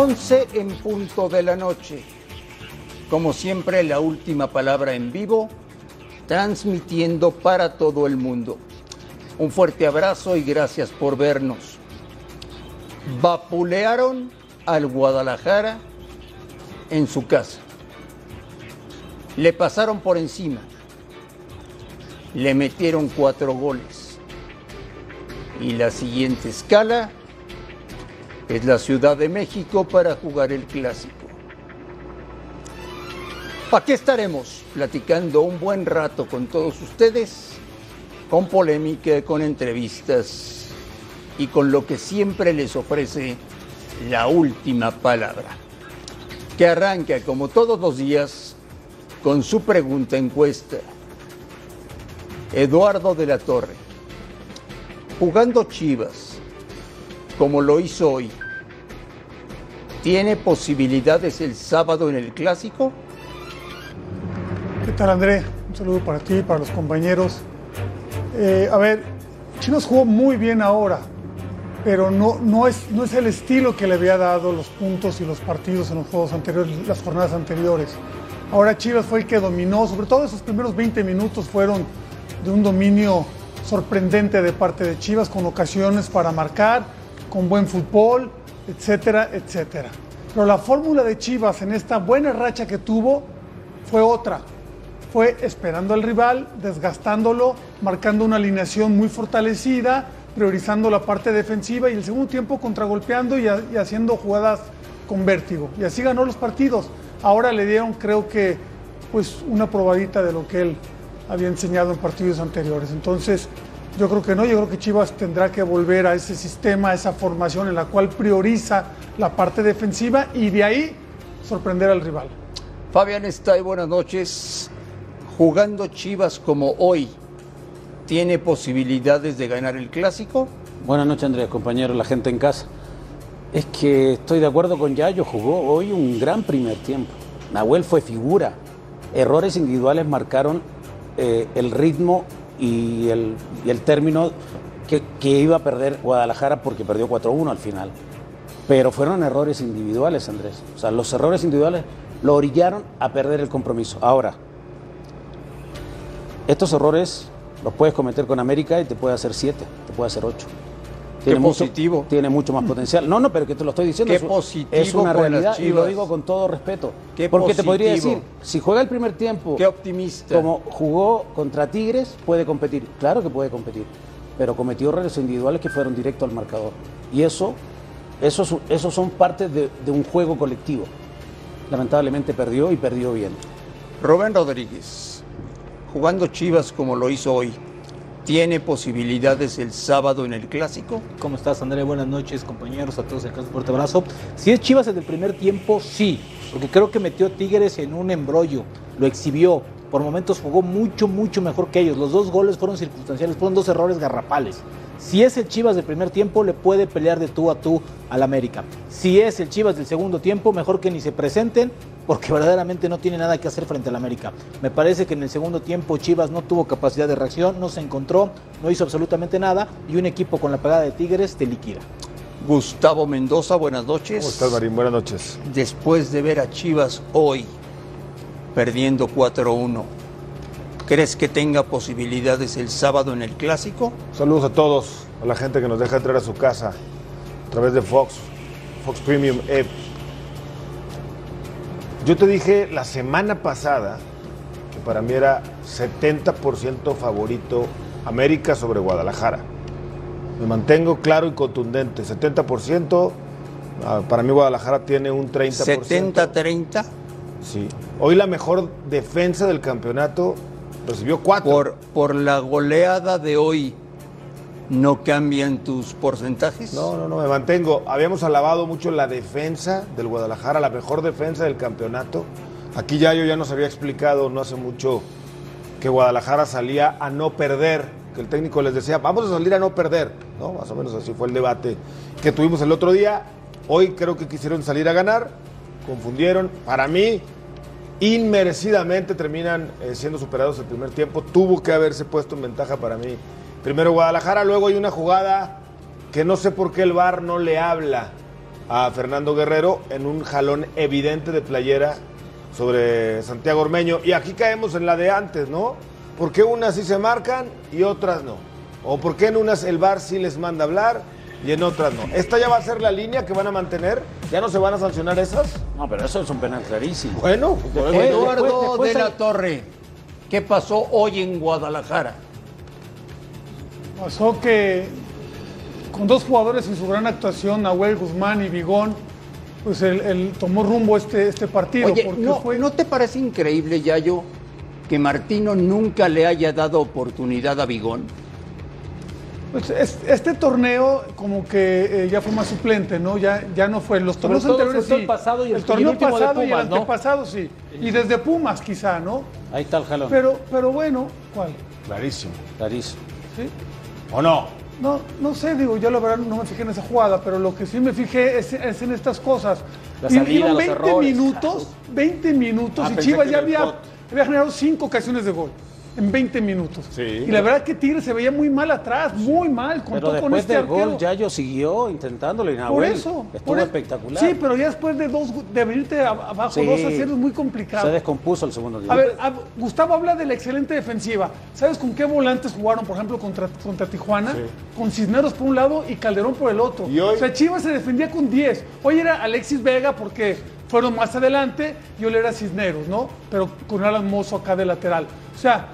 11 en punto de la noche. Como siempre, la última palabra en vivo, transmitiendo para todo el mundo. Un fuerte abrazo y gracias por vernos. Vapulearon al Guadalajara en su casa. Le pasaron por encima. Le metieron cuatro goles. Y la siguiente escala es la Ciudad de México para jugar el clásico. Aquí estaremos platicando un buen rato con todos ustedes, con polémica, con entrevistas y con lo que siempre les ofrece la última palabra, que arranca como todos los días con su pregunta encuesta. Eduardo de la Torre, jugando Chivas, como lo hizo hoy, ¿tiene posibilidades el sábado en el clásico? ¿Qué tal André? Un saludo para ti, para los compañeros. Eh, a ver, Chivas jugó muy bien ahora, pero no, no, es, no es el estilo que le había dado los puntos y los partidos en los juegos anteriores, las jornadas anteriores. Ahora Chivas fue el que dominó, sobre todo esos primeros 20 minutos fueron de un dominio sorprendente de parte de Chivas, con ocasiones para marcar, con buen fútbol, etcétera, etcétera. Pero la fórmula de Chivas en esta buena racha que tuvo fue otra. Fue esperando al rival, desgastándolo, marcando una alineación muy fortalecida, priorizando la parte defensiva y el segundo tiempo contragolpeando y, y haciendo jugadas con vértigo. Y así ganó los partidos. Ahora le dieron, creo que, pues una probadita de lo que él había enseñado en partidos anteriores. Entonces, yo creo que no, yo creo que Chivas tendrá que volver a ese sistema, a esa formación en la cual prioriza la parte defensiva y de ahí sorprender al rival. Fabián está y buenas noches. Jugando Chivas como hoy, ¿tiene posibilidades de ganar el clásico? Buenas noches, Andrés, compañero, la gente en casa. Es que estoy de acuerdo con Yayo, jugó hoy un gran primer tiempo. Nahuel fue figura. Errores individuales marcaron eh, el ritmo y el, el término que, que, iba a perder Guadalajara porque perdió 4-1 al final. Pero fueron errores individuales, Andrés. O sea, los errores individuales lo orillaron a perder el compromiso. Ahora, estos errores los puedes cometer con América y te puede hacer 7, te puede hacer 8. Tiene mucho, positivo. Tiene mucho más potencial. No, no, pero que te lo estoy diciendo. Qué es, positivo es una realidad y lo digo con todo respeto. Qué Porque te podría decir, si juega el primer tiempo Qué optimista. como jugó contra Tigres, puede competir. Claro que puede competir. Pero cometió errores individuales que fueron directo al marcador. Y eso, esos, esos son parte de, de un juego colectivo. Lamentablemente perdió y perdió bien. Rubén Rodríguez, jugando Chivas como lo hizo hoy, ¿tiene posibilidades el sábado en el clásico? ¿Cómo estás, André? Buenas noches, compañeros, a todos acá, un fuerte abrazo. Si es Chivas desde el primer tiempo, sí, porque creo que metió a Tigres en un embrollo, lo exhibió, por momentos jugó mucho, mucho mejor que ellos. Los dos goles fueron circunstanciales, fueron dos errores garrapales. Si es el Chivas del primer tiempo, le puede pelear de tú a tú al América. Si es el Chivas del segundo tiempo, mejor que ni se presenten, porque verdaderamente no tiene nada que hacer frente al América. Me parece que en el segundo tiempo Chivas no tuvo capacidad de reacción, no se encontró, no hizo absolutamente nada y un equipo con la pegada de Tigres te liquida. Gustavo Mendoza, buenas noches. ¿Cómo estás, Marín? Buenas noches. Después de ver a Chivas hoy perdiendo 4-1, ¿crees que tenga posibilidades el sábado en el clásico? Saludos a todos, a la gente que nos deja entrar a su casa a través de Fox, Fox Premium App. Yo te dije la semana pasada que para mí era 70% favorito América sobre Guadalajara. Me mantengo claro y contundente. 70%, ah, para mí Guadalajara tiene un 30%. 70-30 Sí. Hoy la mejor defensa del campeonato recibió cuatro. por, por la goleada de hoy. ¿No cambian tus porcentajes? No, no, no, me mantengo. Habíamos alabado mucho la defensa del Guadalajara, la mejor defensa del campeonato. Aquí ya yo ya nos había explicado no hace mucho que Guadalajara salía a no perder, que el técnico les decía, vamos a salir a no perder, ¿no? Más o menos así fue el debate que tuvimos el otro día. Hoy creo que quisieron salir a ganar, confundieron. Para mí, inmerecidamente terminan eh, siendo superados el primer tiempo. Tuvo que haberse puesto en ventaja para mí. Primero Guadalajara, luego hay una jugada que no sé por qué el VAR no le habla a Fernando Guerrero en un jalón evidente de playera sobre Santiago Ormeño. Y aquí caemos en la de antes, ¿no? ¿Por qué unas sí se marcan y otras no? ¿O por qué en unas el VAR sí les manda hablar y en otras no? ¿Esta ya va a ser la línea que van a mantener? ¿Ya no se van a sancionar esas? No, pero eso es un penal clarísimo. Bueno, por eso- Eduardo después- después de la hay- Torre, ¿qué pasó hoy en Guadalajara? Pasó que con dos jugadores en su gran actuación, Nahuel Guzmán y Vigón, pues él, él tomó rumbo este, este partido. Oye, porque ¿no, fue, ¿no te parece increíble, Yayo, que Martino nunca le haya dado oportunidad a Vigón? Pues, es- este torneo como que eh, ya fue más suplente, ¿no? Ya, ya no fue. Los torneos anteriores sí. el pasado y el- y el torneo de pasado y el antepasado sí. Y desde Pumas quizá, ¿no? Ahí está el jalón. Pero, pero bueno, ¿cuál? Clarísimo. Clarísimo. ¿Sí? ¿O no? No, no sé, digo, yo la verdad no me fijé en esa jugada, pero lo que sí me fijé es, es en estas cosas. La salida, Iban los 20 errores. minutos, 20 minutos Ah, y Chivas ya había, había generado cinco ocasiones de gol en 20 minutos. Sí. Y la verdad que Tigre se veía muy mal atrás, muy mal, Pero contó con después este del arquero. gol, Yayo siguió intentándolo y por Nahuel eso. estuvo por eso. espectacular. Sí, pero ya después de dos, de venirte abajo Sí. 2 a 0 es muy Se complicado. descompuso el segundo tiempo. A ver, a- Gustavo habla de la excelente defensiva. ¿Sabes con qué volantes jugaron, por ejemplo, contra, contra Tijuana? Con Cisneros por un lado y Calderón por el otro. ¿Y hoy? O sea, Chivas se defendía con 10. Hoy era Alexis Vega porque fueron más adelante y hoy era Cisneros, ¿no? Pero con Alan Mozo acá de lateral. O sea,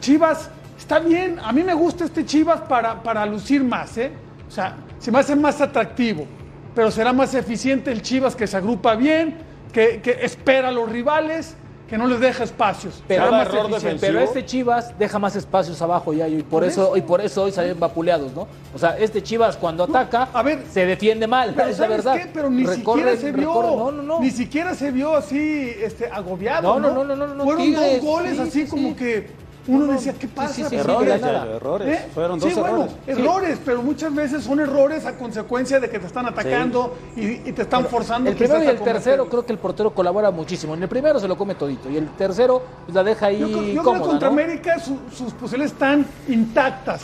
Chivas está bien. A mí me gusta este Chivas para, para lucir más, ¿eh? O sea, se me hace más atractivo. Pero será más eficiente el Chivas que se agrupa bien, que, que espera a los rivales, que no les deja espacios. Pero, más error pero este Chivas deja más espacios abajo ya y por, Por eso, eso. y por eso hoy salen vapuleados, ¿no? O sea, este Chivas cuando ataca a ver, se defiende mal, Pero es la ¿sabes verdad. qué? Pero ni Recorre- siquiera se vio, recorre- no, no, no. ni siquiera se vio así, este, agobiado. No, No, no, no, no, no, no, Fueron Tigres, dos goles sí, así sí, como sí. que uno No, no, decía, ¿qué sí, pasa? sí, sí, Pues, errores, de nada. Yayo, errores. ¿Eh? Fueron dos sí, errores. bueno, errores, pero muchas veces son errores a consecuencia de que te están atacando y, y te están forzando. El primero quizás y el tercero creo que el portero colabora muchísimo. En el primero se lo come todito y el tercero pues, la deja ahí Yo, creo- yo creo que cómoda, contra ¿no? América su- sus posibilidades están intactas.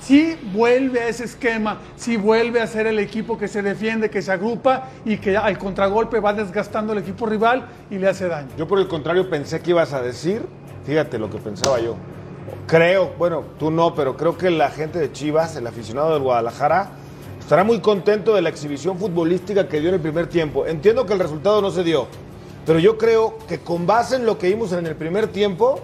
Si vuelve a ese esquema, si vuelve a ser el equipo que se defiende, que se agrupa y que al contragolpe va desgastando el equipo rival y le hace daño. Yo por el contrario pensé que ibas a decir, fíjate lo que pensaba yo. Creo, bueno, tú no, pero creo que la gente de Chivas, el aficionado del Guadalajara, estará muy contento de la exhibición futbolística que dio en el primer tiempo. Entiendo que el resultado no se dio, pero yo creo que con base en lo que vimos en el primer tiempo,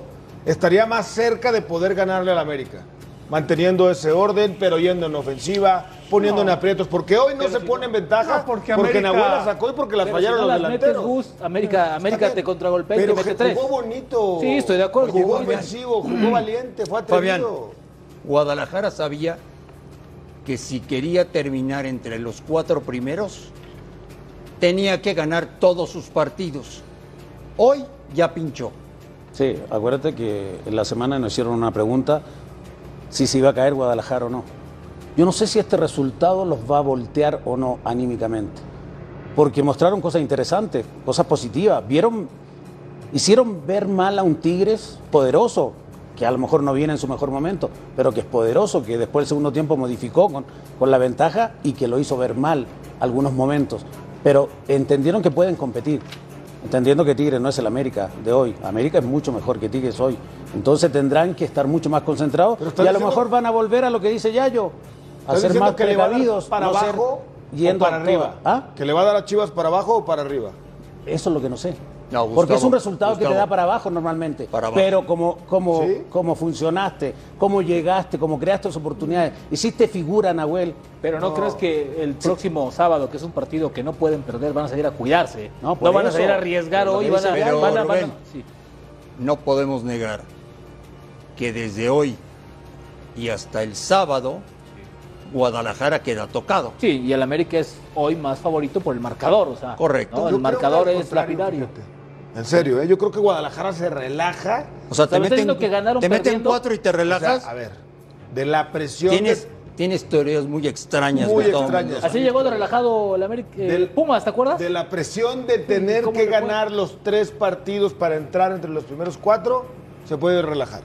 estaría más cerca de poder ganarle al América. Manteniendo ese orden, pero yendo en ofensiva, poniendo en aprietos, porque hoy no se pone en ventaja, No, porque porque, América- Nahuel la sacó y porque las Pero fallaron si no los las delanteros. metes, Gus, América, América te contragolpea y te mete tres. Jugó bonito. Sí, estoy de acuerdo, Jugó jugó bien. ofensivo, jugó valiente, fue Fabián, atrevido. Guadalajara sabía que si quería terminar entre los cuatro primeros, tenía que ganar todos sus partidos. Hoy ya pinchó. Sí, acuérdate que en la semana nos hicieron una pregunta si se iba a caer Guadalajara o no. Yo no sé si este resultado los va a voltear o no anímicamente, porque mostraron cosas interesantes, cosas positivas. Vieron, hicieron ver mal a un Tigres poderoso, que a lo mejor no viene en su mejor momento, pero que es poderoso, que después del segundo tiempo modificó con, con la ventaja y que lo hizo ver mal algunos momentos. Pero entendieron que pueden competir. Entendiendo que Tigres no es el América de hoy. América es mucho mejor que Tigres hoy. Entonces tendrán que estar mucho más concentrados y a lo mejor van a volver a lo que dice Yayo, a ¿Estás ser diciendo más que precavidos, para no ser abajo yendo o para arriba? ¿Ah? ¿Que le va a dar a Chivas para abajo o para arriba? Eso es lo que no sé. No, Gustavo, Porque es un resultado que te da para abajo normalmente. Para abajo. Pero como, como, ¿Sí? como funcionaste, cómo llegaste, cómo creaste las oportunidades, hiciste figura, Nahuel. Pero no, crees que el próximo sábado, que es un partido que no pueden perder, van a salir a cuidarse. No, No, van a salir a arriesgar hoy, van a, Pero, van a- van a- Rubén, sí. no podemos negar que desde hoy y hasta el sábado, Guadalajara queda tocado. Sí, y el América es hoy más favorito por el marcador, o sea. Correcto. ¿no? El marcador es lapidario. fíjate. En serio, ¿eh? yo creo que Guadalajara se relaja. O sea, te ¿Sabes meten, lo que ganaron te meten cuatro y te O sea, relajas. a ver, de la presión. tienes, de- tienes teorías muy extrañas. Muy extrañas. Así llegó de relajado el América. eh, Del- Pumas, ¿te acuerdas? De la presión de tener ¿cómo que ganar los tres partidos para entrar entre los primeros cuatro, se puede relajar.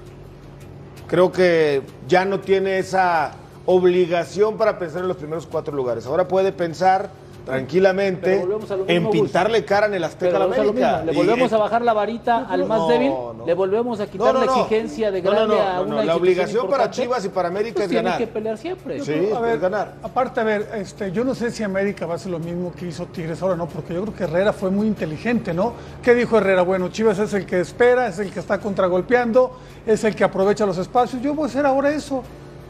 Creo que ya no tiene esa obligación para pensar en los primeros cuatro lugares. Ahora puede pensar tranquilamente en pintarle cara en el Azteca a la a América. le volvemos a bajar la varita al más no, débil, no. le volvemos a quitar no, no, la exigencia de grande no, a una no, La obligación para. Chivas y para América Pues es tiene ganar. que pelear siempre. Sí, A ver, es ganar. Aparte, a ver, este, yo no sé si América va a hacer lo mismo que hizo Tigres ahora, ¿no? Porque yo creo que Herrera fue muy inteligente, ¿no? ¿Qué dijo Herrera? Bueno, Chivas es el que espera, es el que está contragolpeando, es el que aprovecha los espacios. Yo voy a hacer ahora eso.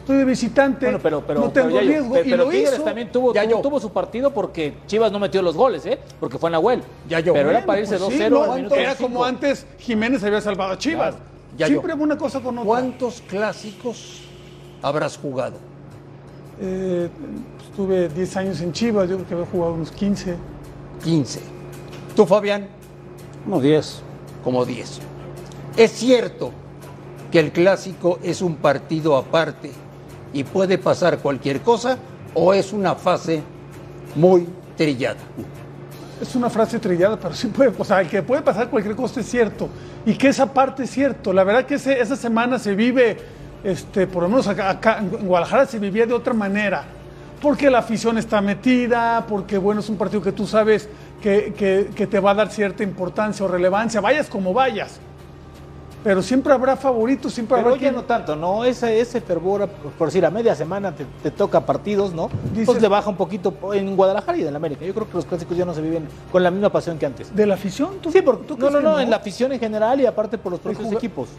Estoy de visitante, Bueno, pero, pero, no tengo pero, Yayo, riesgo. pero, y pero lo Tigres hizo. también tuvo, Yayo. tuvo, tuvo su partido porque Chivas no metió los goles, ¿eh? Porque fue en la Nahuel. Yayo. Pero era Bueno, para irse Pues 2-0 sí, era como antes Jiménez había salvado a Chivas. Claro. Ya Siempre yo. una cosa con otra. ¿Cuántos clásicos habrás jugado? Eh, estuve 10 años en Chivas, yo creo que había jugado unos 15. 15. ¿Tú, Fabián? Unos 10. Como 10. Es cierto que el clásico es un partido aparte y puede pasar cualquier cosa o es una fase muy trillada. Es una frase trillada, pero sí puede, o sea, que puede pasar cualquier cosa es cierto. Y que esa parte es cierto. La verdad que esa semana se vive, este, por lo menos acá, en Guadalajara se vivía de otra manera. Porque la afición está metida, porque bueno, es un partido que tú sabes que te va a dar cierta importancia o relevancia, vayas como vayas. Pero siempre habrá favoritos, siempre Pero habrá ya quien- no tanto, ¿no? Ese, ese fervor, por decir, a media semana te, te toca partidos, ¿no? Dices- pues le baja un poquito en Guadalajara y en América. Yo creo que los clásicos ya no se viven con la misma pasión que antes. ¿De la afición? ¿Tú- Sí, porque tú no, no, que no, en la afición en general y aparte por los propios equipos.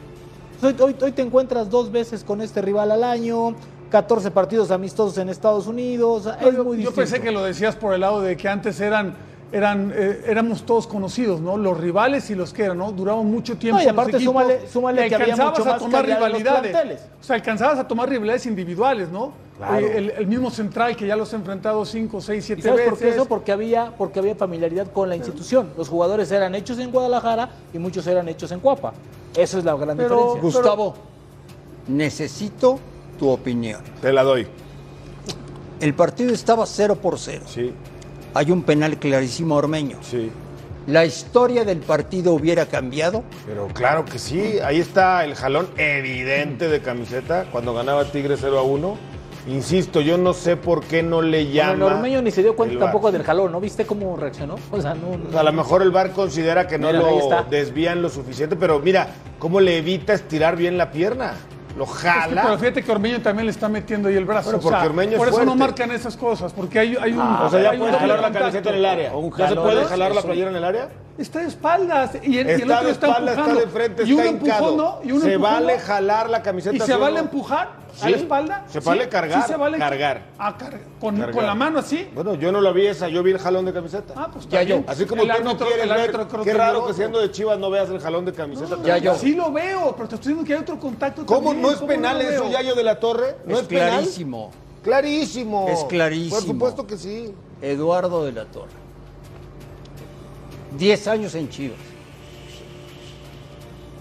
Hoy, hoy, hoy te encuentras dos veces con este rival al año, 14 partidos amistosos en Estados Unidos. No, es yo, muy yo pensé que lo decías por el lado de que antes eran, eran, eh, éramos todos conocidos, ¿no? Los rivales y los que eran, ¿no? Duraban mucho tiempo. No, y los aparte equipos súmale- que había alcanzabas a tomar los rivalidades. O sea, alcanzabas a tomar rivalidades individuales, ¿no? Claro. Eh, el, el mismo central que ya los he enfrentado cinco, seis, ¿Y siete sabes veces. por qué eso? Porque había, porque había familiaridad con la institución. Los jugadores eran hechos en Guadalajara y muchos eran hechos en Cuapa. Eso es la gran Pero- diferencia. Gustavo, necesito tu opinión. Te la doy. El partido estaba 0 por 0. Sí, Hay un penal clarísimo a Ormeño. sí. ¿La historia del partido hubiera cambiado? Pero claro que sí, ahí está el jalón evidente de camiseta cuando ganaba Tigre 0 a 1. Insisto, yo no sé por qué no le Bueno, llama. el Ormeño ni se dio cuenta tampoco del jalón, ¿no? ¿Viste cómo reaccionó? O sea, no. no- A lo mejor el VAR considera que no Mira, lo está. desvían lo suficiente, pero mira, cómo le evita estirar bien la pierna. Lo Es que, jala. pero fíjate que Ormeño también le está metiendo ahí el brazo. Bueno, o sea, porque Ormeño es por eso no marcan esas cosas, porque hay, hay un. o sea, ya puede jalar la camiseta en el área. Un ¿Ya se puede jalar la playera en el área? Está de espaldas y el, y el Está otro de está espalda, está de frente, y un está empujón. ¿no? Y un se empujón, vale jalar la camiseta. ¿Y se ¿sí o vale empujar a la espalda? Se vale cargar, Sí se vale cargar. Ah, car- con, Cargar. con la mano así. Bueno, yo no lo vi esa, yo vi el jalón de camiseta. Ah, pues Ya yo. Así como El tú no quieres el ver, árbitro creo qué que raro que siendo de Chivas no veas el jalón de camiseta. Ya yo. Sí lo veo, pero te estoy diciendo que hay otro contacto ¿Cómo también, no es ¿cómo penal lo eso? Yayo de la Torre? ¿No es, es penal? clarísimo. Clarísimo. Es clarísimo. Por supuesto que sí. Eduardo de la Torre. 10 años en Chivas.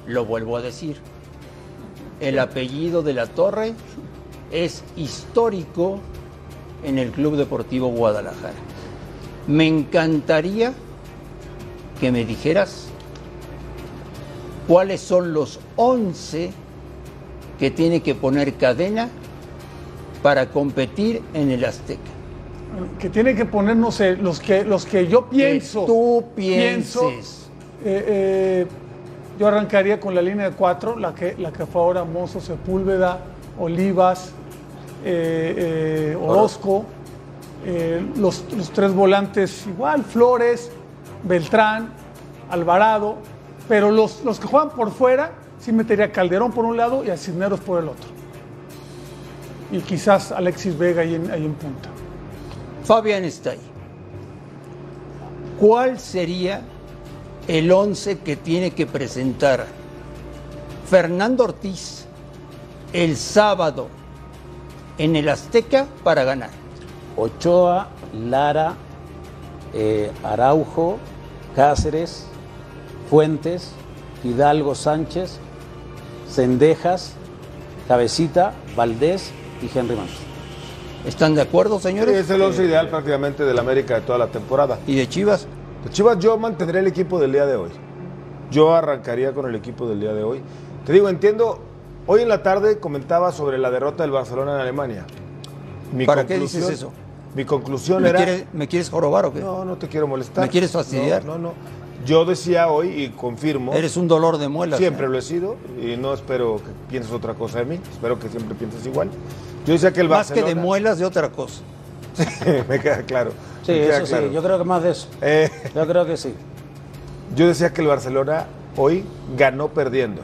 Lo vuelvo a decir. El apellido de la Torre es histórico en el Club Deportivo Guadalajara. Me encantaría que me dijeras cuáles son los 11 que tiene que poner cadena para competir en el Azteca. Que tiene que poner, no sé, los que, los que yo pienso. tú pienso, pienses. eh, eh, yo arrancaría con la línea de cuatro, la que, la que fue ahora Mozo, Sepúlveda, Olivas, eh, eh, Orozco, eh, los, los tres volantes igual, Flores, Beltrán, Alvarado, pero los, los que juegan por fuera, sí metería a Calderón por un lado y a Cisneros por el otro. Y quizás Alexis Vega ahí en, ahí en punta. Fabián está ahí. ¿Cuál sería el 11 que tiene que presentar Fernando Ortiz el sábado en el Azteca para ganar? Ochoa, Lara, eh, Araujo, Cáceres, Fuentes, Hidalgo Sánchez, Cendejas, Cabecita, Valdés y Henry Manso. ¿Están de acuerdo, señores? Es el once ideal prácticamente del América de toda la temporada. ¿Y de Chivas? Chivas yo mantendré el equipo del día de hoy. Yo arrancaría con el equipo del día de hoy. Te digo, entiendo, hoy en la tarde comentaba sobre la derrota del Barcelona en Alemania. Mi ¿Para qué dices eso? Mi conclusión ¿Me era... ¿Me quieres jorobar o qué? No, no te quiero molestar. ¿Me quieres fastidiar? No, no, no. Yo decía hoy y confirmo... Eres un dolor de muelas. Siempre ¿eh? lo he sido y no espero que pienses otra cosa de mí. Espero que siempre pienses igual. Yo decía que el Más que Barcelona... de muelas de otra cosa. me queda claro. Sí, queda eso claro. sí, yo creo que más de eso. Eh, Yo creo que sí. yo decía que el Barcelona hoy ganó perdiendo.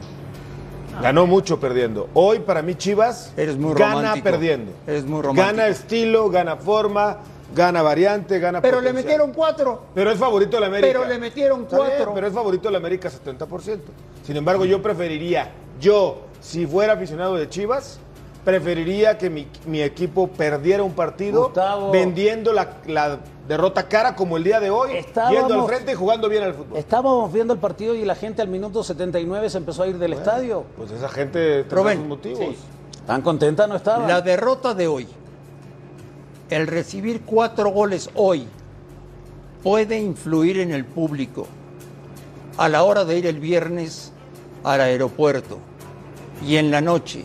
Ganó mucho perdiendo. Hoy para mí Chivas Eres muy gana romántico. perdiendo. Eres muy romántico. Gana estilo, gana forma, gana variante, gana Pero le metieron cuatro. Pero es favorito de la América. Pero le metieron Está bien, cuatro. pero es favorito de la América 70%. Sin embargo, yo preferiría, yo, si fuera aficionado de Chivas, preferiría que mi, mi equipo perdiera un partido Gustavo. vendiendo la, la derrota cara como el día de hoy, yendo al frente y jugando bien al fútbol. Estábamos viendo el partido y la gente al minuto 79 se empezó a ir del estadio. Pues esa gente Rubén, sus motivos. Tan contenta no estaba. La derrota de hoy, el recibir cuatro goles hoy, puede influir en el público a la hora de ir el viernes al aeropuerto y en la noche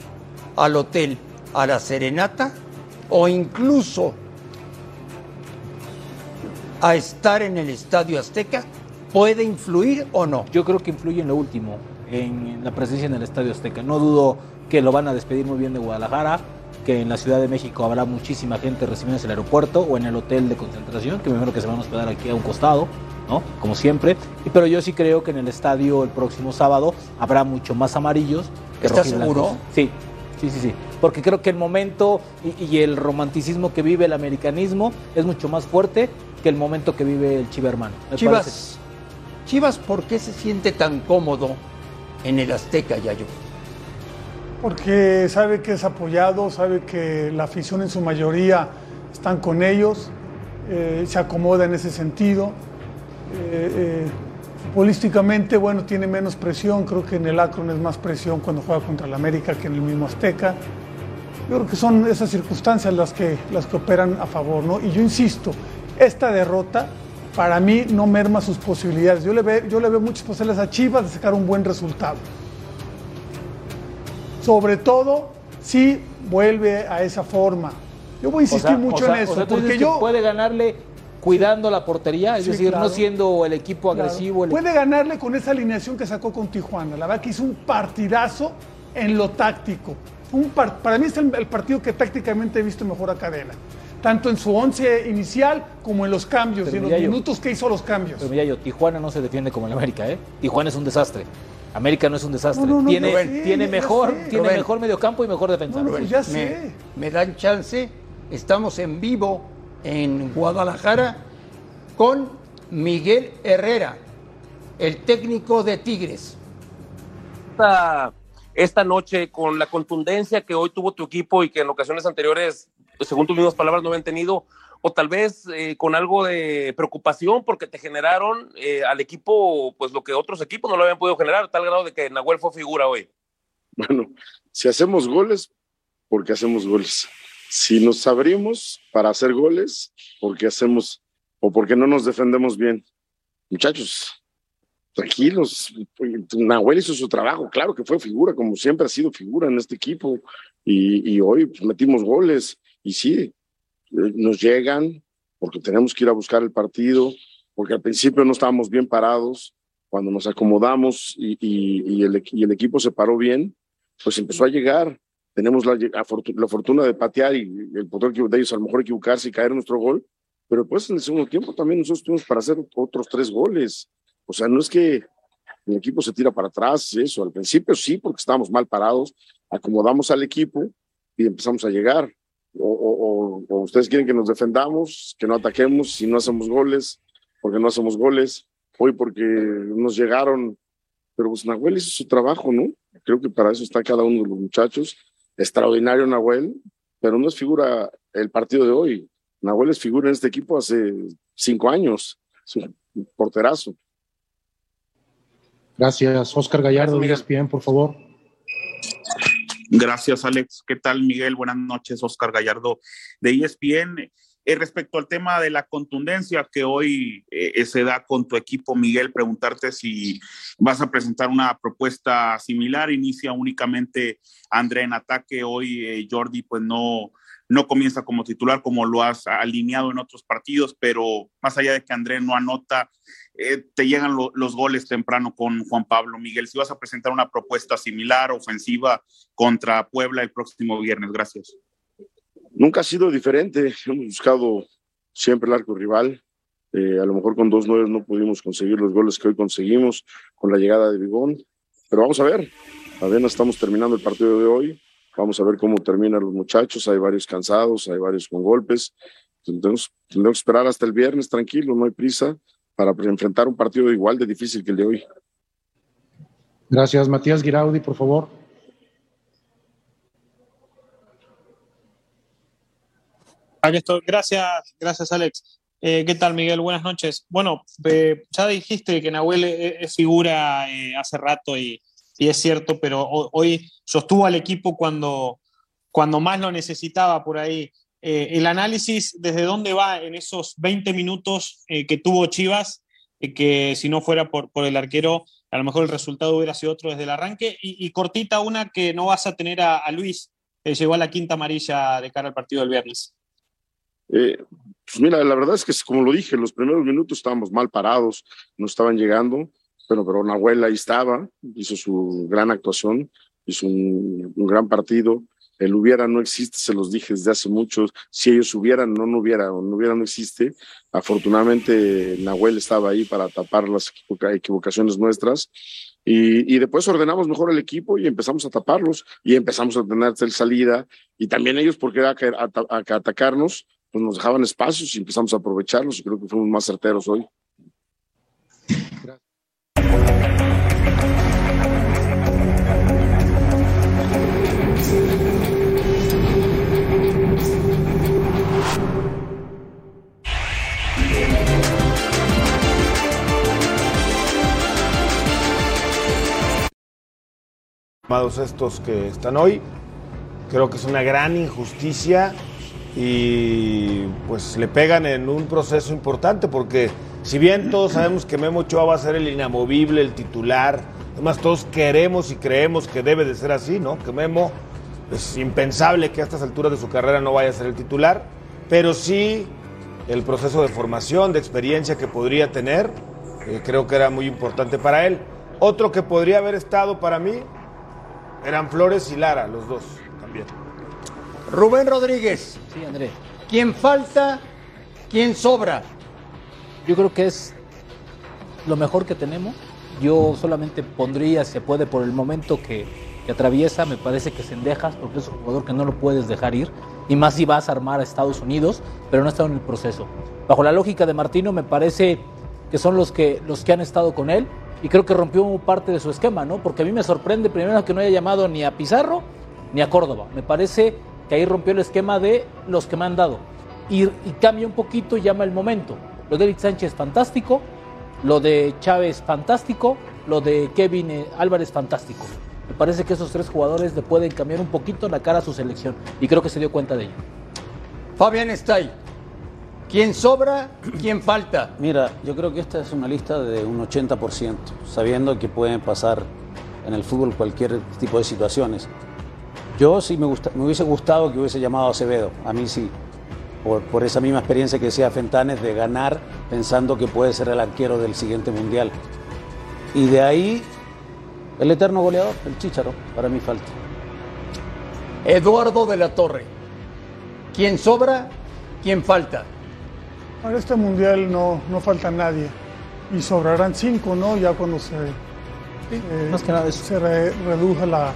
al hotel, a la serenata o incluso a estar en el Estadio Azteca, puede influir o no. Yo creo que influye en lo último, en la presencia en el Estadio Azteca. No dudo que lo van a despedir muy bien de Guadalajara, que en la Ciudad de México habrá muchísima gente recibiéndose en el aeropuerto o en el hotel de concentración, que me imagino que se van a hospedar aquí a un costado, ¿no? Como siempre. Pero yo sí creo que en el estadio el próximo sábado habrá mucho más amarillos que ¿Estás seguro? Sí, sí, sí, sí. Porque creo que el momento y, y el romanticismo que vive el americanismo es mucho más fuerte que el momento que vive el Chiverman. Me parece. Chivas, Chivas, ¿por qué se siente tan cómodo en el Azteca, Yayo? porque sabe que es apoyado, sabe que la afición en su mayoría están con ellos, eh, se acomoda en ese sentido. Eh, eh, futbolísticamente, bueno, tiene menos presión, creo que en el Akron es más presión cuando juega contra el América que en el mismo Azteca. Yo creo que son esas circunstancias las que, las que operan a favor, ¿no? Y yo insisto, esta derrota para mí no merma sus posibilidades. Yo le, ve- yo le veo muchas posibilidades a Chivas de sacar un buen resultado sobre todo si vuelve a esa forma. Yo voy a O insistir sea, mucho o sea, en eso, o sea, tú porque yo puede ganarle cuidando la portería, es Sí, decir, claro. no siendo el equipo claro, agresivo. el- puede ganarle con esa alineación que sacó con Tijuana. La verdad que hizo un partidazo en lo táctico. Fue un par- para mí es el, el partido que tácticamente he visto mejor a Cadena. Tanto en su once inicial como en los cambios, Pero y en los yo- minutos que hizo los cambios. Pero mira yo, Tijuana no se defiende como el América, ¿eh? Tijuana es un desastre. América no es un desastre. No, no, no, tiene sé, tiene mejor, sé. tiene Rubén. mejor mediocampo y mejor defensa. No, no, pues ya me, sé. me dan chance. Estamos en vivo en Guadalajara con Miguel Herrera, el técnico de Tigres. esta, esta noche con la contundencia que hoy tuvo tu equipo y que en ocasiones anteriores, según tus mismas palabras, no habían tenido, o tal vez eh, con algo de preocupación porque te generaron eh, al equipo pues lo que otros equipos no lo habían podido generar, tal grado de que Nahuel fue figura hoy. Bueno, si hacemos goles, porque hacemos goles. Si nos abrimos para hacer goles, porque hacemos o porque no nos defendemos bien. Muchachos, tranquilos. Nahuel hizo su trabajo, claro que fue figura, como siempre ha sido figura en este equipo. Y, hoy pues, metimos goles. Y sí, nos llegan porque tenemos que ir a buscar el partido, porque al principio no estábamos bien parados. Cuando nos acomodamos y el equipo se paró bien, pues empezó a llegar. Tenemos la, la fortuna de patear y el poder de ellos a lo mejor equivocarse y caer nuestro gol, pero pues en el segundo tiempo también nosotros tuvimos para hacer otros tres goles. O sea, no es que el equipo se tira para atrás, eso. Al principio sí, porque estábamos mal parados, acomodamos al equipo y empezamos a llegar. O, o- o- o ustedes quieren que nos defendamos, que no ataquemos si no hacemos goles, porque no hacemos goles, hoy porque nos llegaron, pero pues Nahuel hizo su trabajo, ¿no? Creo que para eso está cada uno de los muchachos. Extraordinario Nahuel, pero no es figura el partido de hoy. Nahuel es figura en este equipo hace cinco años. Es un porterazo. Gracias. Oscar Gallardo, Gracias, ESPN, por favor. Gracias, Alex. ¿Qué tal, Miguel? Buenas noches, Oscar Gallardo de ESPN. Eh, respecto al tema de la contundencia que hoy eh, se da con tu equipo, Miguel, preguntarte si vas a presentar una propuesta similar. Inicia únicamente André en ataque. Hoy eh, Jordi, pues no, no comienza como titular como lo has alineado en otros partidos, pero más allá de que André no anota, eh, te llegan los goles temprano con Juan Pablo Miguel. Si vas a presentar una propuesta similar, ofensiva contra Puebla el próximo viernes, gracias. Nunca ha sido diferente, hemos buscado siempre el arco rival. Eh, a lo mejor con dos nueve no pudimos conseguir los goles que hoy conseguimos con la llegada de Bigón, pero vamos a ver. Apenas estamos terminando el partido de hoy Vamos a ver cómo terminan los muchachos. Hay varios cansados, hay varios con golpes. Entonces, tendremos que esperar hasta el viernes, tranquilo, no hay prisa, para enfrentar un partido igual de difícil que el de hoy. Gracias. Matías Giraudi, por favor. Estoy. Gracias, gracias Alex. Eh, ¿Qué tal, Miguel? Buenas noches. Bueno, eh, ya dijiste que Nahuel es figura eh, hace rato y, es cierto, pero hoy sostuvo al equipo cuando, cuando más lo necesitaba por ahí. El análisis, ¿desde dónde va en esos 20 minutos que tuvo Chivas? Que si no fuera por, por el arquero, a lo mejor el resultado hubiera sido otro desde el arranque. Y, cortita una que no vas a tener a, Luis, que llegó a la quinta amarilla de cara al partido del viernes. Pues mira, la verdad es que como lo dije, los primeros minutos estábamos mal parados, no estaban llegando bueno, pero Nahuel ahí estaba, hizo su gran actuación, hizo un, gran partido. El hubiera no existe, se los dije desde hace mucho. Si ellos hubieran, no, no hubiera, no hubiera, no existe. Afortunadamente, Nahuel estaba ahí para tapar las equivocaciones nuestras. Y, y, después ordenamos mejor el equipo y empezamos a taparlos y empezamos a tener salida. Y también ellos, porque era que atacarnos, pues nos dejaban espacios y empezamos a aprovecharlos. Y creo que fuimos más certeros hoy. estos que están hoy. Creo que es una gran injusticia y pues le pegan en un proceso importante porque si bien todos sabemos que Memo Ochoa va a ser el inamovible, el titular, además todos queremos y creemos que debe de ser así, ¿no? Que Memo es impensable que a estas alturas de su carrera no vaya a ser el titular, pero sí el proceso de formación, de experiencia que podría tener, eh, creo que era muy importante para él. Otro que podría haber estado para mí eran Flores y Lara, los dos también. Rubén Rodríguez. Sí, André. ¿Quién falta? ¿Quién sobra? Yo creo que es lo mejor que tenemos. Yo solamente pondría, se puede, por el momento que, atraviesa, me parece que Sendejas, porque es un jugador que no lo puedes dejar ir, y más si vas a armar a Estados Unidos, pero no ha estado en el proceso. Bajo la lógica de Martino, me parece que son los que, los que han estado con él, y creo que rompió parte de su esquema, ¿no? Porque a mí me sorprende primero que no haya llamado ni a Pizarro ni a Córdoba. Me parece que ahí rompió el esquema de los que me han dado. Y, cambia un poquito y llama el momento. Lo de Eric Sánchez fantástico, lo de Chávez fantástico, lo de Kevin eh, Álvarez fantástico. Me parece que esos tres jugadores le pueden cambiar un poquito la cara a su selección y creo que se dio cuenta de ello. Fabián está ahí. ¿Quién sobra? ¿Quién falta? Mira, yo creo que esta es una lista de un 80%, sabiendo que pueden pasar en el fútbol cualquier tipo de situaciones. Yo sí me, gusta, me hubiese gustado que hubiese llamado a Acevedo, a mí sí, por, por esa misma experiencia que decía Fentanes de ganar pensando que puede ser el arquero del siguiente mundial. Y de ahí, el eterno goleador, el Chicharo, para mí falta. Eduardo de la Torre. ¿Quién sobra? ¿Quién falta? Para este mundial no, no falta nadie. Y sobrarán cinco, ¿no? Ya cuando se, eh, más que nada se reduja la.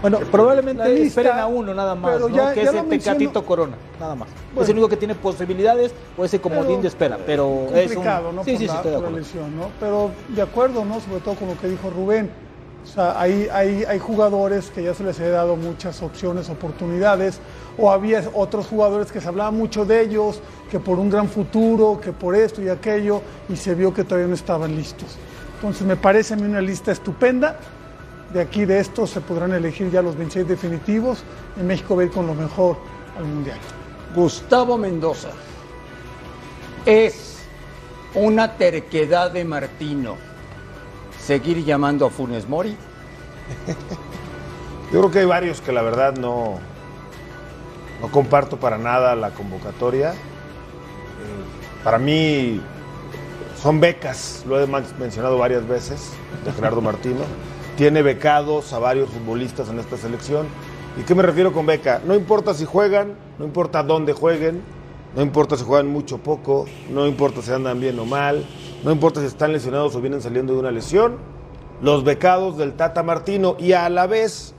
Bueno, probablemente esperen a uno nada más, ¿no? que es el Tecatito Corona, nada más. es el único que tiene posibilidades o ese comodín de espera, pero es ¿no? Sí, sí, sí, estoy de acuerdo. ¿no? Pero de acuerdo, ¿no? Sobre todo con lo que dijo Rubén. O sea, hay, hay, hay jugadores que ya se les ha dado muchas opciones, oportunidades, o había otros jugadores que se hablaba mucho de ellos, que por un gran futuro, que por esto y aquello, y se vio que todavía no estaban listos. Entonces me parece a mí una lista estupenda. De aquí de estos se podrán elegir ya los 26 definitivos y México va a ir con lo mejor al Mundial. Gustavo Mendoza. Es una terquedad de Martino seguir llamando a Funes Mori. Yo creo que hay varios que la verdad no, No comparto para nada la convocatoria. Eh, para mí son becas, lo he mencionado varias veces, de Gerardo Martino. Tiene becados a varios futbolistas en esta selección. ¿Y qué me refiero con beca? No importa si juegan, no importa dónde jueguen, no importa si juegan mucho o poco, no importa si andan bien o mal, no importa si están lesionados o vienen saliendo de una lesión. Los becados del Tata Martino y a la vez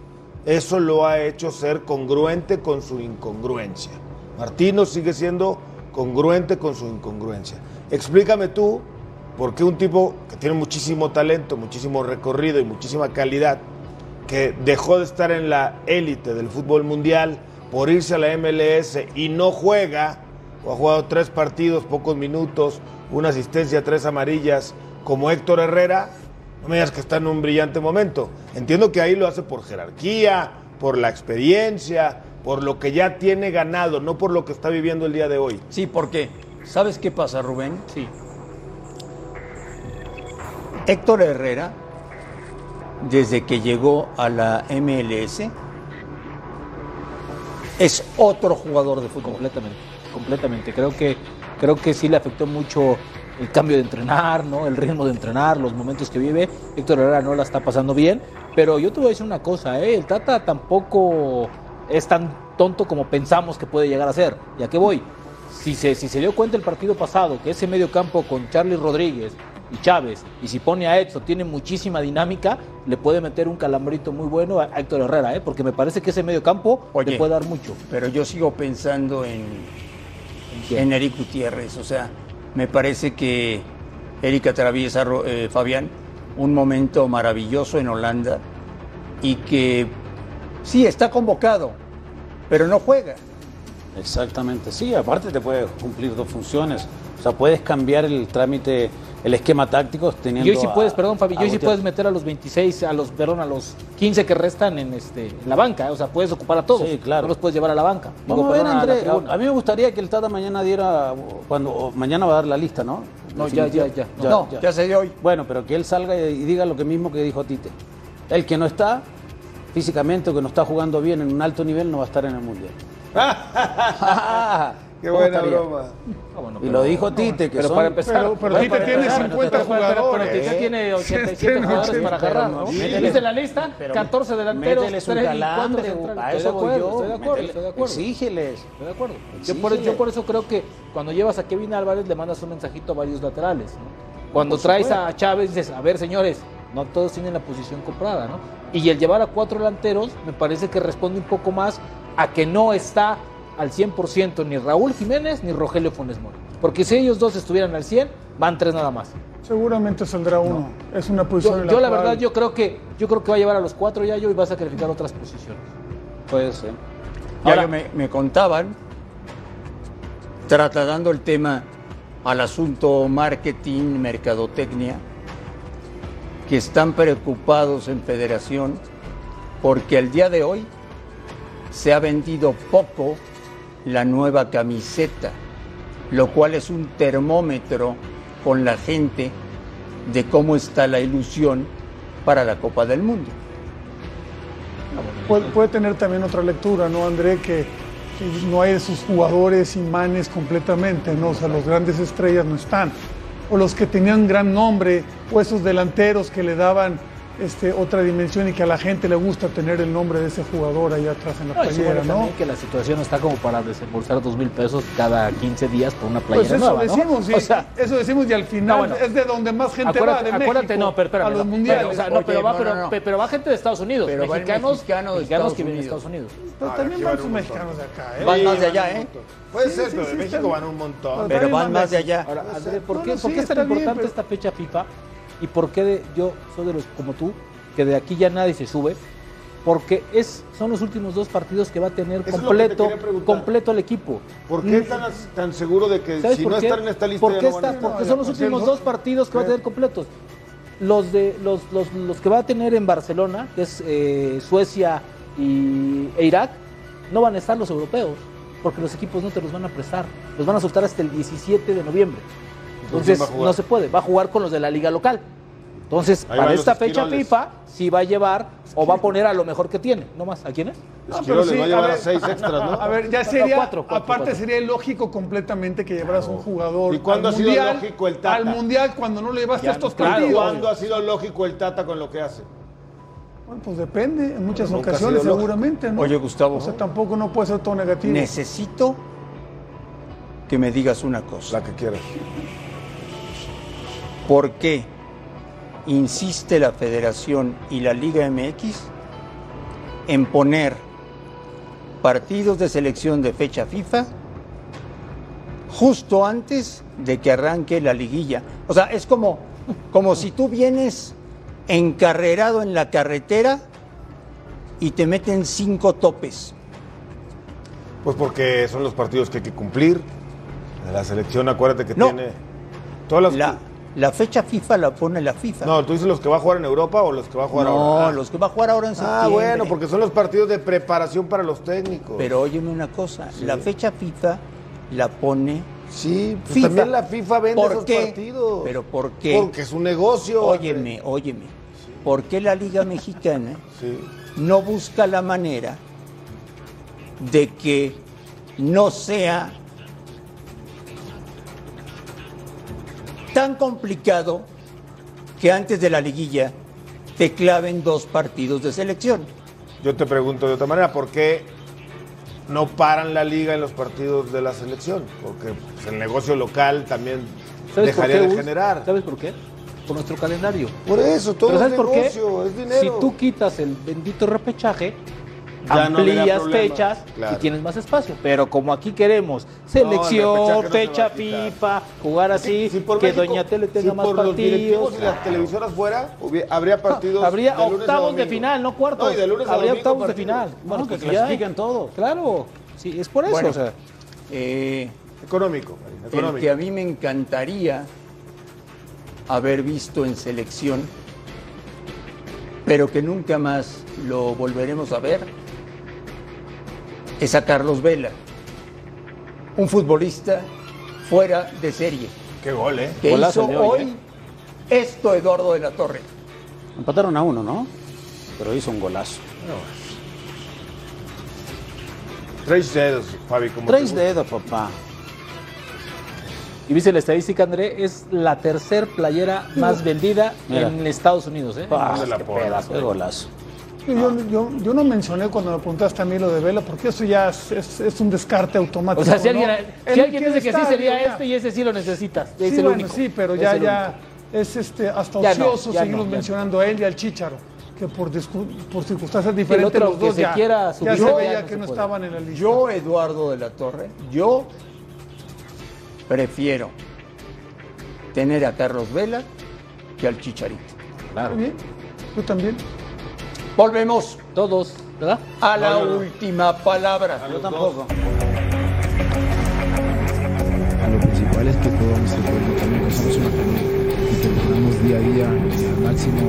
eso lo ha hecho ser congruente con su incongruencia. Martino sigue siendo congruente con su incongruencia. Explícame tú por qué un tipo que tiene muchísimo talento, muchísimo recorrido y muchísima calidad, que dejó de estar en la élite del fútbol mundial por irse a la MLS y no juega, o ha jugado tres partidos, pocos minutos, una asistencia, tres amarillas, como Héctor Herrera, no me digas que está en un brillante momento. Entiendo que ahí lo hace por jerarquía, por la experiencia, por lo que ya tiene ganado, no por lo que está viviendo el día de hoy. Sí, porque ¿sabes qué pasa, Rubén? Sí. Héctor Herrera, desde que llegó a la MLS, es otro jugador de fútbol. Completamente, completamente. Creo que, creo que sí le afectó mucho el cambio de entrenar, ¿no? El ritmo de entrenar, los momentos que vive. Héctor Herrera no la está pasando bien. Pero yo te voy a decir una cosa, ¿eh? El Tata tampoco es tan tonto como pensamos que puede llegar a ser. ¿Y a qué voy? Si se, si se dio cuenta el partido pasado que ese medio campo con Charlie Rodríguez y Chávez, y si pone a Edson, tiene muchísima dinámica, le puede meter un calambrito muy bueno a Héctor Herrera, ¿eh? porque me parece que ese medio campo Oye, le puede dar mucho. Pero yo sigo pensando en, quién? en Eric Gutiérrez. O sea, me parece que Eric atraviesa, eh, Fabián, un momento maravilloso en Holanda y que sí está convocado, pero no juega. Exactamente, sí, aparte te puede cumplir dos funciones. O sea, puedes cambiar el trámite, el esquema táctico teniendo. Y hoy sí a- puedes, perdón Fabi, y hoy sí puedes meter a los 26, a los, perdón, a los 15 que restan en este en la banca, ¿eh? o sea, puedes ocupar a todos. Sí, claro. No los puedes llevar a la banca. Vamos Digo, a ver, André. A, a mí me gustaría que el Tata mañana diera. Cuando, o mañana va a dar la lista, ¿no? No, ya, ya, ya. no, ya. se dio hoy. Bueno, pero que él salga y y diga lo que mismo que dijo Tite. El que no está físicamente o que no está jugando bien en un alto nivel no va a estar en el mundial. Qué ¿Cómo buena estaría? broma. Ah, bueno, Y lo dijo Tite, que Pero son- para empezar, Pero- pero Tite para tiene empezar, 50 pero- pero- pero jugadores. Tite tiene 87 Tiene jugadores 80, para agarrar, ¿no? pero ¿Me métele- ¿Viste la lista? pero 14 delanteros, un 3 y 4 calambre, centrales. a Estoy eso de voy acuerdo, yo, estoy de acuerdo, estoy de acuerdo. Exígeles. Estoy de acuerdo. Yo por, yo por eso creo que cuando llevas a Kevin Álvarez le mandas un mensajito a varios laterales. ¿no? Cuando Por traes a Chávez dices, a ver señores, no todos tienen la posición comprada. ¿no? Y el llevar a cuatro delanteros me parece que responde un poco más a que no está al 100% ni Raúl Jiménez ni Rogelio Funes Mori. Porque si ellos dos estuvieran al 100, van tres nada más. Seguramente saldrá uno. Es una Yo, posición en yo la cual- verdad, yo creo que yo creo que va a llevar a los cuatro ya yo y va a sacrificar otras posiciones. Puede ser. Ya Ahora- yo me, me contaban, trasladando el tema al asunto marketing, mercadotecnia, que están preocupados en federación porque al día de hoy se ha vendido poco la nueva camiseta, lo cual es un termómetro con la gente de cómo está la ilusión para la Copa del Mundo. Puede, tener también otra lectura, ¿no, André? Que, que no hay esos jugadores imanes completamente, ¿no? O sea, los grandes estrellas no están. O los que tenían gran nombre, o esos delanteros que le daban este, otra dimensión y que a la gente le gusta tener el nombre de ese jugador ahí atrás en la No, playera, ¿no? también que la situación no está como para desembolsar dos mil pesos cada 15 días por una playera Pues eso nueva, ¿no? decimos, y, O sea, eso decimos y al final No, bueno. es de donde más gente acuérdate, va de acuérdate, México no, pero espérame, a los mundiales. pero, o sea, no, Oye, pero va, pero, pero gente de Estados Unidos, Pero mexicanos, mexicano de mexicanos que vienen de Unidos. Estados Unidos. Pero Ah, también van sus mexicanos de acá, ¿eh? Van más de allá, ¿eh? Puede Sí, ser, sí, pero sí, de México van un montón. Pero van más de allá. Ahora, ¿por qué, sí, es tan importante esta fecha FIFA? ¿Y por qué de- yo soy de los como tú, que de aquí ya nadie se sube? Porque es, son los últimos dos partidos que va a tener Eso completo, completo el equipo. ¿Por qué tan, tan seguro de que ¿Sabes si no qué? están en esta lista ¿Por qué no está? Porque No, son los últimos dos partidos que va a tener completos. Los de los, los, los que va a tener en Barcelona, que es eh, Suecia y, e Irak, no van a estar los europeos, porque los equipos no te los van a prestar. Los van a soltar hasta el 17 de noviembre. Entonces, no se puede. Va a jugar con los de la liga local. Entonces, Ahí para esta fecha esquiroles. FIFA, sí va a llevar o va a poner a lo mejor que tiene. No más. ¿A quién es? No, pero les va a sí, llevar a, ver, seis extras, ¿no? A ver, ya No, sería, cuatro, cuatro, aparte cuatro. sería ilógico completamente que llevaras un jugador ¿Y cuándo al ha sido mundial, lógico el Tata? al mundial cuando no le llevaste Ya, estos claro, partidos. ¿Cuándo ha sido lógico el Tata con lo que hace? Bueno, pues depende, en muchas ocasiones seguramente, ¿no? Oye, Gustavo. O sea, tampoco no puede ser todo negativo. Necesito que me digas una cosa. La que quieras. ¿Por qué insiste la Federación y la Liga MX en poner partidos de selección de fecha FIFA justo antes de que arranque la liguilla? O sea, es como, como si tú vienes encarrerado en la carretera y te meten cinco topes. Pues porque son los partidos que hay que cumplir. La selección, acuérdate que No. tiene todas las. La, la fecha FIFA la pone la FIFA. No, tú dices los que va a jugar en Europa o los que va a jugar No, ahora. Ah. los que va a jugar ahora en septiembre. Ah, bueno, porque son los partidos de preparación para los técnicos. Pero óyeme una cosa, Sí. la fecha FIFA la pone sí, pues FIFA. también la FIFA vende ¿Por esos qué? partidos. ¿Pero por qué? Porque es un negocio. Óyeme, óyeme. ¿Por qué la Liga Mexicana Sí. no busca la manera de que no sea tan complicado que antes de la liguilla te claven dos partidos de selección? Yo te pregunto de otra manera, ¿por qué no paran la liga en los partidos de la selección? Porque pues, el negocio local también ¿Sabes por dejaría qué, de generar. ¿Sabes por qué? Por nuestro calendario. Por eso, todo es ¿sabes por qué? negocio, es dinero. Si tú quitas el bendito repechaje, Ya amplías fechas Claro. y tienes más espacio. Pero como aquí queremos selección, no fecha. FIFA, jugar así, Si por que México- Doña Tele tenga si más por los partidos. y las televisoras fuera, habría partidos. Habría de lunes a octavos de final, no cuartos. No, y de lunes a Habría octavos de partidos. final. Bueno, que pues ya. clasifican todos. Claro, sí, es por eso. Bueno, o sea, Eh, Económico, Marina, el económico. que a mí me encantaría haber visto en selección, pero que nunca más lo volveremos a ver, es a Carlos Vela, un futbolista fuera de serie, Qué gol, ¿eh? que Golazo hizo hoy, hoy ¿eh? esto Eduardo de la Torre. Empataron a uno, ¿no? Pero hizo un golazo. Tres dedos, Fabi. Como Tres dedos, papá. y viste la estadística, André, es la tercer playera más vendida Mira. en Estados Unidos. ¿eh? Ah, ¿Dónde la qué pones? pedazo de golazo. Yo, yo- yo no mencioné cuando me preguntaste a mí lo de Vela, porque eso ya es, es- es un descarte automático. O sea, si alguien, ¿no? si alguien dice que sí sería ya. este y ese sí lo necesitas. Sí, es el bueno, único. sí, pero Es ya, el ya es este, hasta no, ocioso no, ya mencionando a él y al Chicharo, que por, circunstancias diferentes otro los que dos se ya, quiera ya se ya veía no que se no puede. estaban en la lista. Yo, Eduardo de la Torre, yo prefiero tener a Carlos Vela que al Chicharito. Muy bien, yo también. Volvemos Todos, ¿verdad? a la última palabra. Yo tampoco. Lo principal es que a ser también, que somos una familia y que entrenamos día a día al máximo.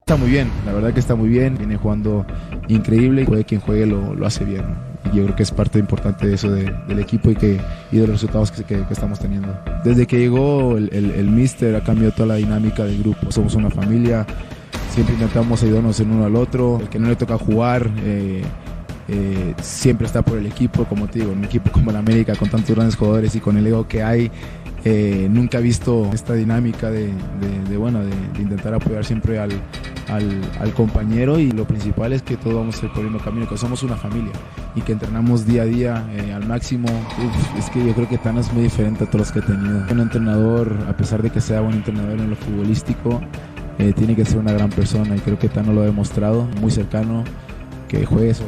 Está muy bien, la verdad que está muy bien, viene jugando increíble y juegue quien juegue lo, lo hace bien. Y yo creo que es parte importante de eso de- del equipo y, que, y de los resultados que, que- que estamos teniendo. Desde que llegó el, el, el Mister ha cambiado toda la dinámica del grupo, somos una familia, siempre intentamos ayudarnos el uno al otro, el que no le toca jugar. eh, eh, siempre está por el equipo, como te digo, un equipo como el América con tantos grandes jugadores y con el ego que hay, eh, nunca he visto esta dinámica de, de- de, bueno, de, de intentar apoyar siempre al, al, al compañero y lo principal es que todos vamos por el mismo camino, que somos una familia y que entrenamos día a día eh, al máximo. Uf, es que yo creo que Tano es muy diferente a todos los que he tenido. Un entrenador, a pesar de que sea buen entrenador en lo futbolístico, eh, tiene que ser una gran persona y creo que Tano lo ha demostrado, muy cercano, que juegues o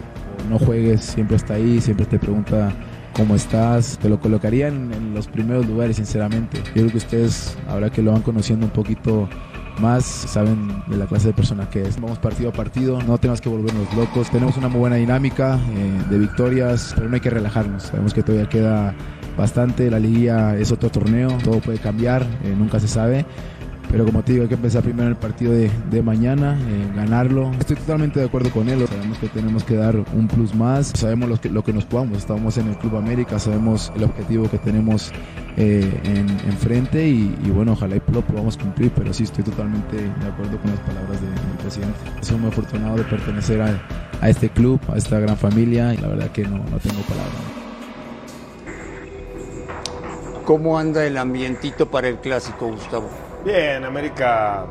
no juegues, siempre está ahí, siempre te pregunta cómo estás, te lo colocaría en, en los primeros lugares, sinceramente. Yo creo que ustedes, ahora que lo van conociendo un poquito más, saben de la clase de persona que es. Vamos partido a partido, no tenemos que volvernos locos, tenemos una muy buena dinámica eh, de victorias, pero no hay que relajarnos, sabemos que todavía queda bastante, la liguilla es otro torneo, todo puede cambiar, eh, nunca se sabe pero como te digo, hay que empezar primero el partido de, de mañana, eh, ganarlo. Estoy totalmente de acuerdo con él, sabemos que tenemos que dar un plus más, sabemos lo que, lo que nos podamos, estamos en el Club América, sabemos el objetivo que tenemos eh, en, enfrente y, bueno, ojalá y lo podamos cumplir, pero sí estoy totalmente de acuerdo con las palabras del de presidente. Soy muy afortunado de pertenecer a, a, este club, a esta gran familia y la verdad que no, no tengo palabras. ¿Cómo anda el ambientito para el clásico, Gustavo? Bien, América.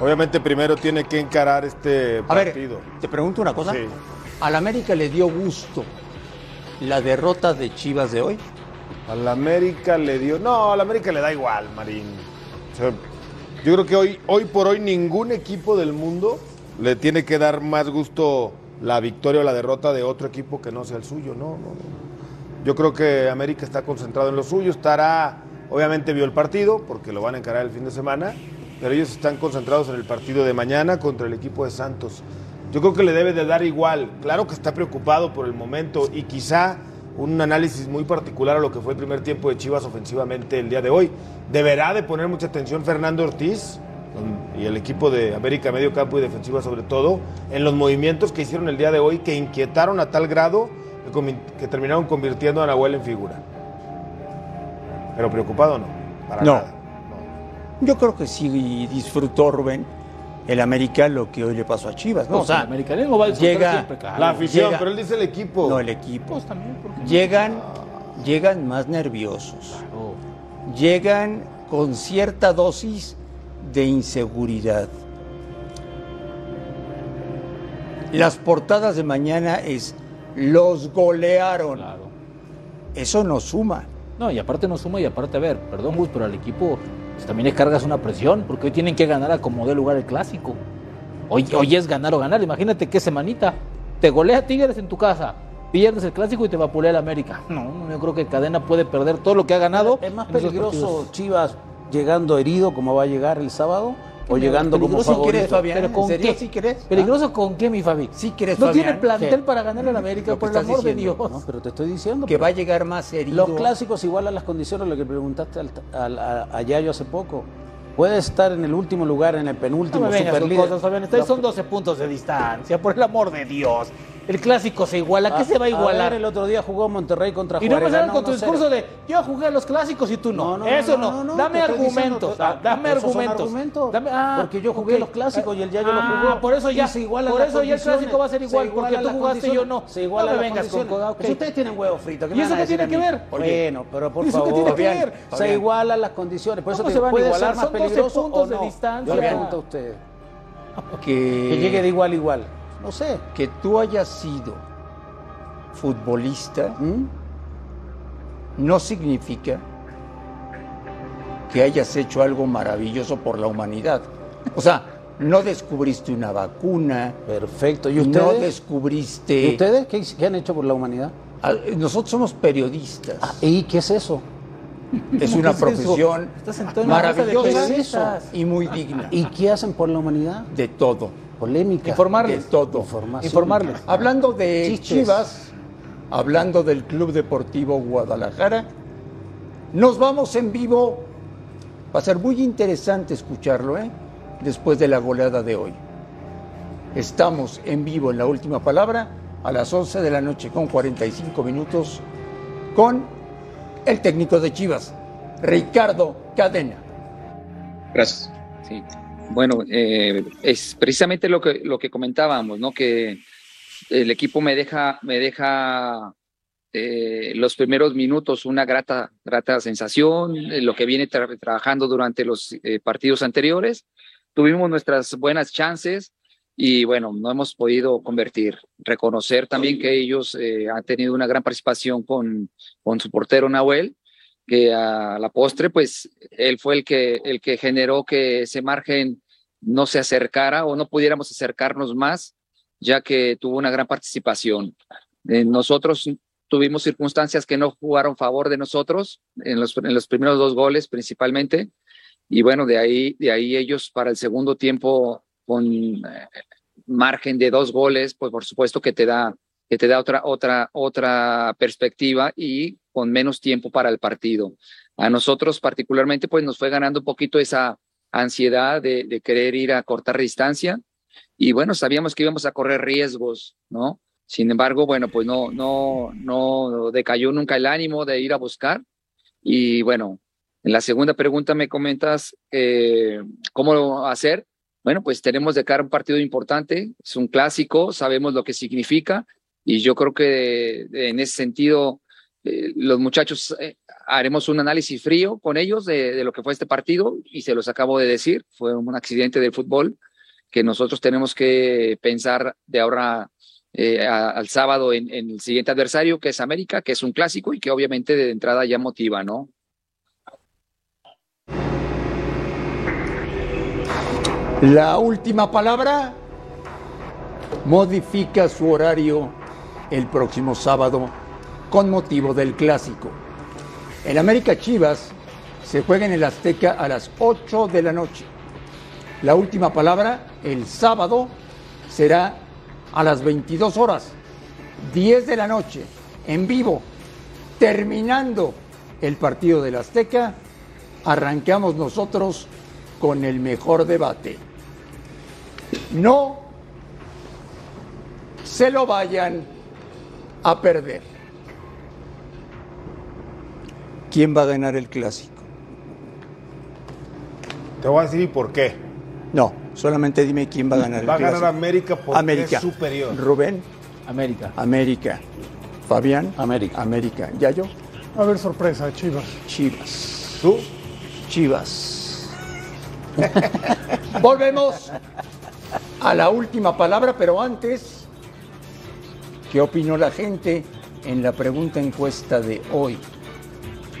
Obviamente primero tiene que encarar este A ver, partido. te pregunto una cosa. Sí. ¿Al América le dio gusto la derrota de Chivas de hoy? Al América le dio. No, al América le da igual, Marín. O sea, yo creo que hoy, hoy por hoy ningún equipo del mundo le tiene que dar más gusto la victoria o la derrota de otro equipo que no sea el suyo. No, no, no. Yo creo que América está concentrado en lo suyo, estará, obviamente vio el partido, porque lo van a encarar el fin de semana, pero ellos están concentrados en el partido de mañana contra el equipo de Santos. Yo creo que le debe de dar igual. Claro que está preocupado por el momento y quizá un análisis muy particular a lo que fue el primer tiempo de Chivas ofensivamente el día de hoy. Deberá de poner mucha atención Fernando Ortiz y el equipo de América medio campo y defensiva sobre todo en los movimientos que hicieron el día de hoy que inquietaron a tal grado que, terminaron convirtiendo a Nahuel en figura. Pero preocupado no. Para No. nada. Yo creo que sí disfrutó Rubén el América lo que hoy le pasó a Chivas. ¿no? No, o sea, el americanismo va a llega siempre, claro. La afición, Llega- pero él dice el equipo. no el equipo. Pues también, Llegan, llegan más nerviosos. Llegan con cierta dosis de inseguridad. Las portadas de mañana es los golearon. Claro. Eso no suma. No, y aparte no suma y aparte, a ver, perdón Gus, pero al equipo pues, también le cargas una presión, porque hoy tienen que ganar a como dé lugar el clásico. Hoy, hoy es ganar o ganar, imagínate qué semanita. Te golea Tigres en tu casa, pierdes el clásico y te vapulea el América. No, yo creo que Cadena puede perder todo lo que ha ganado. ¿Es más peligroso. Chivas llegando herido como va a llegar el sábado o llegando como favorito? Fabián? ¿Pero con ¿En serio qué? sí crees? ¿Peligroso con qué, mi Fabi? ¿Sí crees, No Fabián? tiene plantel para ganar al América, por el amor de Dios. No, pero te estoy diciendo. Que va a llegar más herido. Los clásicos igual a las condiciones, lo que preguntaste al, al- a, a Yayo hace poco. Puede estar en el último lugar, en el No penúltimo, me cosas, Fabián. Estáis- Son 12 puntos de distancia, por el amor de Dios. El clásico se iguala. ¿Qué Ah, se va a igualar? ver, el otro día jugó Monterrey contra Y no Juárez. ganó con tu 1-0. discurso de yo jugué a los clásicos y tú no. No, no, Eso no, no. no, no, Dame estoy argumentos. diciendo, ah, dame argumentos. argumentos. Dame- ah, Porque yo jugué ok. los clásicos y el Yayo lo Ah, jugó. por eso ya. Se igualan por eso ya el clásico va a ser Se igual. Porque tú jugaste y yo no. Se no igualan me vengas con. Pues ustedes tienen huevo frito. ¿qué ¿Y eso qué tiene que ver? Bueno, pero por ¿Y eso qué favor. tiene que ver? Se igualan las condiciones. Por eso ¿Cómo te se van a igualar? más Son 12 peligroso puntos de no. distancia. Yo le pregunto a usted. que, Que llegue de igual a igual. No sé. que tú hayas sido futbolista ¿Mm? no significa que hayas hecho algo maravilloso por la humanidad. O sea, no descubriste una vacuna, Perfecto. ¿Y no ustedes? descubriste... ¿Y ustedes qué, qué han hecho por la humanidad? Ah, Nosotros somos periodistas. Ah, ¿Y qué es eso? es ¿cómo una que es eso? profesión maravillosa y muy digna. ¿Y qué hacen por la humanidad? De todo, Polémica. Informarles. de todo. Informarles. Hablando de Chistes. Chivas, hablando del Club Deportivo Guadalajara, nos vamos en vivo. Va a ser muy interesante escucharlo, ¿eh? Después de la goleada de hoy. Estamos en vivo en la última palabra a las 11 de la noche con 45 minutos con el técnico de Chivas, Ricardo Cadena. Gracias. Sí. Bueno, eh, es precisamente lo que, lo que comentábamos, ¿no? Que el equipo me deja, me deja eh, los primeros minutos una grata, grata sensación, eh, lo que viene tra- trabajando durante los partidos anteriores. Tuvimos nuestras buenas chances y bueno, no hemos podido convertir. Reconocer también que ellos han tenido una gran participación con, con su portero Nahuel, que a la postre, pues él fue el que, el que generó que ese margen no se acercara o no pudiéramos acercarnos más, ya que tuvo una gran participación. Eh, nosotros tuvimos circunstancias que no jugaron a favor de nosotros en los, en los primeros dos goles principalmente. Y bueno, de ahí, de ahí ellos para el segundo tiempo con eh, margen de dos goles, pues por supuesto que te da, que te da otra, otra, otra perspectiva y con menos tiempo para el partido. A nosotros particularmente, pues nos fue ganando un poquito esa, ansiedad de, querer ir a cortar distancia y bueno, sabíamos que íbamos a correr riesgos, ¿no? Sin embargo, bueno, pues no, no, no decayó nunca el ánimo de ir a buscar. Y bueno, en la segunda pregunta me comentas eh, cómo hacer. Bueno, pues tenemos de cara un partido importante, es un clásico, sabemos lo que significa y yo creo que en ese sentido eh, los muchachos eh, haremos un análisis frío con ellos de, lo que fue este partido y se los acabo de decir, fue un accidente del fútbol que nosotros tenemos que pensar de ahora eh, al sábado en, el siguiente adversario, que es América, que es un clásico y que obviamente de entrada ya motiva, ¿no? La última palabra modifica su horario el próximo sábado con motivo del clásico. El América Chivas se juega en el Azteca a las 8 de la noche. La última palabra el sábado será a las 22 horas, 10 de la noche, en vivo, terminando el partido del Azteca, arrancamos nosotros con el mejor debate. No se lo vayan a perder. ¿Quién va a ganar el clásico? Te voy a decir por qué. No, solamente dime quién va a ganar el Va a clásico. ganar América porque América. es superior. Rubén, América. América. Fabián, América. América. ¿Yayo? Va a haber sorpresa, Chivas. Chivas. ¿Tú? Chivas. Volvemos a la última palabra, pero antes, ¿qué opinó la gente en la pregunta encuesta de hoy?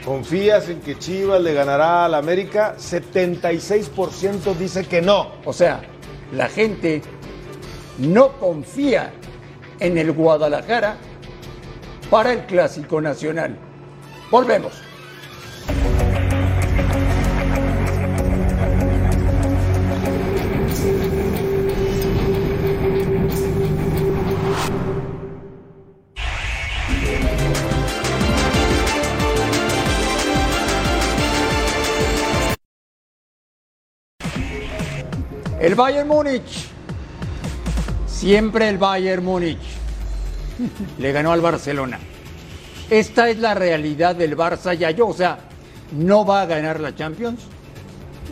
¿Confías en que Chivas le ganará al América? 76% dice que no. O sea, la gente no confía en el Guadalajara para el Clásico Nacional. Volvemos. Bayern Múnich. Siempre el Bayern Múnich. Le ganó al Barcelona. Esta es la realidad del Barça ya yo. O sea, no va a ganar la Champions.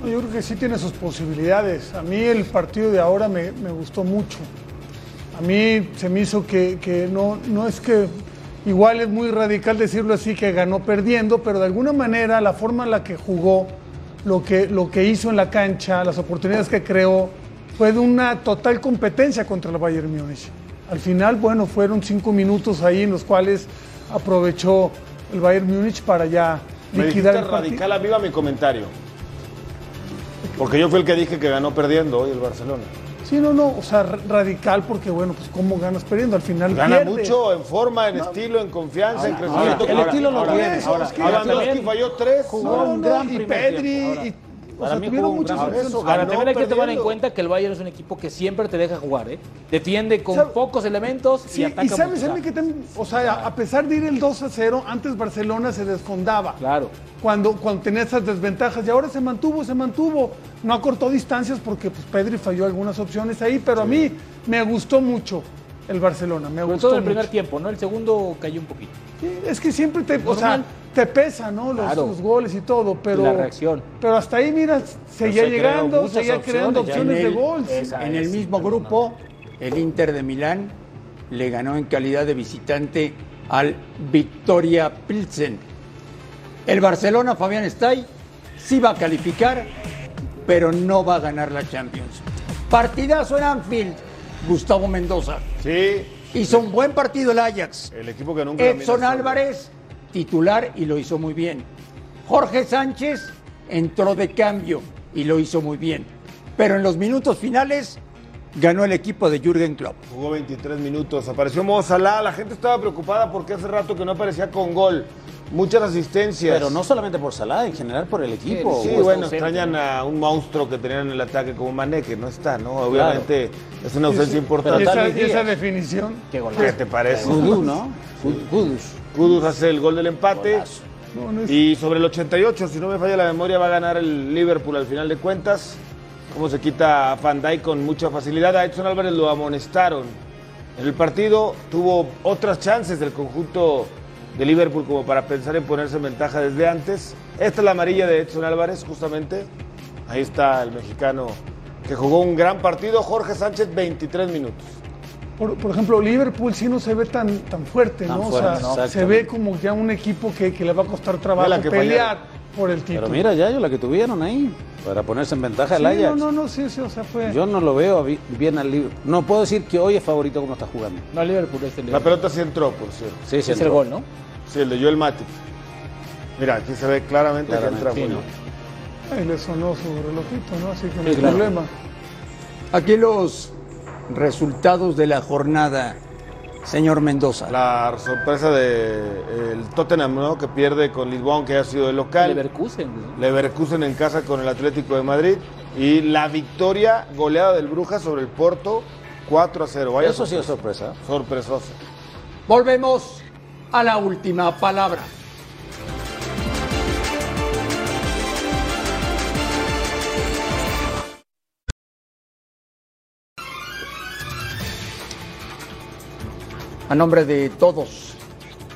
Yo creo que sí tiene sus posibilidades. A mí el partido de ahora me, me gustó mucho. A mí se me hizo que, que no, no es que, igual es muy radical decirlo así, que ganó perdiendo, pero de alguna manera la forma en la que jugó, lo que, lo que hizo en la cancha, las oportunidades que creó, fue de una total competencia contra el Bayern Múnich. Al final, bueno, fueron cinco minutos ahí en los cuales aprovechó el Bayern Múnich para ya Me liquidar el radical, aviva mi comentario. Porque yo fui el que dije que ganó perdiendo hoy el Barcelona. Sí, no, no, o sea, radical porque, bueno, pues cómo ganas perdiendo, al final Gana mucho en forma, en estilo, en confianza, en crecimiento. el estilo lo ahora, tiene. Ahora, Es que Lewandowski falló tres. jugó No, un no, gran y Pedri, tiempo. Ahora, y, o para sea, mí tuvieron muchas gran opciones. eso, Ahora, también hay que tomar en cuenta que el Bayern es un equipo que siempre te deja jugar, ¿eh? Defiende con ¿Sabe? pocos elementos y ataca y sabes mí que también, o sea, a- a pesar de ir el 2 a 0, antes Barcelona se desfondaba. Claro. Cuando, cuando tenía esas desventajas y ahora se mantuvo, se mantuvo. No acortó distancias porque pues, Pedri falló algunas opciones ahí, pero a mí me gustó mucho el Barcelona. Me Sobre gustó todo en el primer tiempo, ¿no? El segundo cayó un poquito. Sí, es que siempre te, o sea, Normal. Te pesa, ¿no? Los, Claro. los goles y todo, pero. la reacción. Pero hasta ahí, mira, seguía se llegando, seguía creando opciones, de el, gol. En el mismo grupo, el Inter de Milán le ganó en calidad de visitante al Victoria Pilsen. El Barcelona, Fabián Stay, sí va a calificar, pero no va a ganar la Champions. Partidazo en Anfield, Gustavo Mendoza. Sí, Hizo un buen partido el Ajax. el equipo que nunca Edson Álvarez, titular y lo hizo muy bien. Jorge Sánchez entró de cambio y lo hizo muy bien. Pero en los minutos finales ganó el equipo de Jürgen Klopp. Jugó 23 minutos. Apareció Mo Salah. La gente estaba preocupada porque hace rato que no aparecía con gol. Muchas asistencias. Pero no solamente por Salah, en general por el equipo. Sí, bueno, ausente. extrañan a un monstruo que tenían en el ataque como Mané, que no está, ¿no? Obviamente es una ausencia importante. Y esa, y esa definición. Qué ¿Qué golazo. te parece? Kudus, ¿no? Kudus. Kudus hace el gol del empate. Golazo. No, no es- Y sobre el 88, si no me falla la memoria, va a ganar el Liverpool al final de cuentas. Cómo se quita a Van Dijk con mucha facilidad. A Edson Álvarez lo amonestaron. En el partido tuvo otras chances del conjunto de Liverpool como para pensar en ponerse en ventaja desde antes. Esta es la amarilla de Edson Álvarez, justamente. Ahí está el mexicano que jugó un gran partido. Jorge Sánchez, 23 minutos. Por, por ejemplo, Liverpool sí no se ve tan, tan fuerte, Tan ¿no? fuerte, o sea, se ve como ya un equipo que, que le va a costar trabajo la que pelear por el título. Pero mira, Yayo, la que tuvieron ahí, para ponerse en ventaja Sí, el Ajax. no, no, no, sí, sí, o sea, fue... Yo no lo veo bi- bien al Liverpool. No puedo decir que hoy es favorito como está jugando. No, Liverpool es el La pelota sí entró, por cierto. Sí, sí, es el entró. gol, ¿no? Sí, el de Joel Matip. Mira, aquí se ve claramente, Claramente, que entra sí. ¿no? Ahí le sonó su relojito, ¿no? Así que no Sí, hay claro. problema. Aquí los resultados de la jornada, señor Mendoza. La sorpresa del Tottenham, ¿no? Que pierde con Lisbon, que ha sido el local. Leverkusen. ¿no? Leverkusen en casa con el Atlético de Madrid. Y la victoria goleada del Brujas sobre el Porto, 4 a 0. Vaya Eso sí es sorpresa. sorpresa. sorpresosa. Volvemos a la última palabra. A nombre de todos,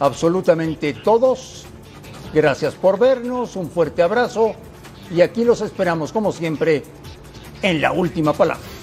absolutamente todos, gracias por vernos, un fuerte abrazo y aquí los esperamos como siempre en la última palabra.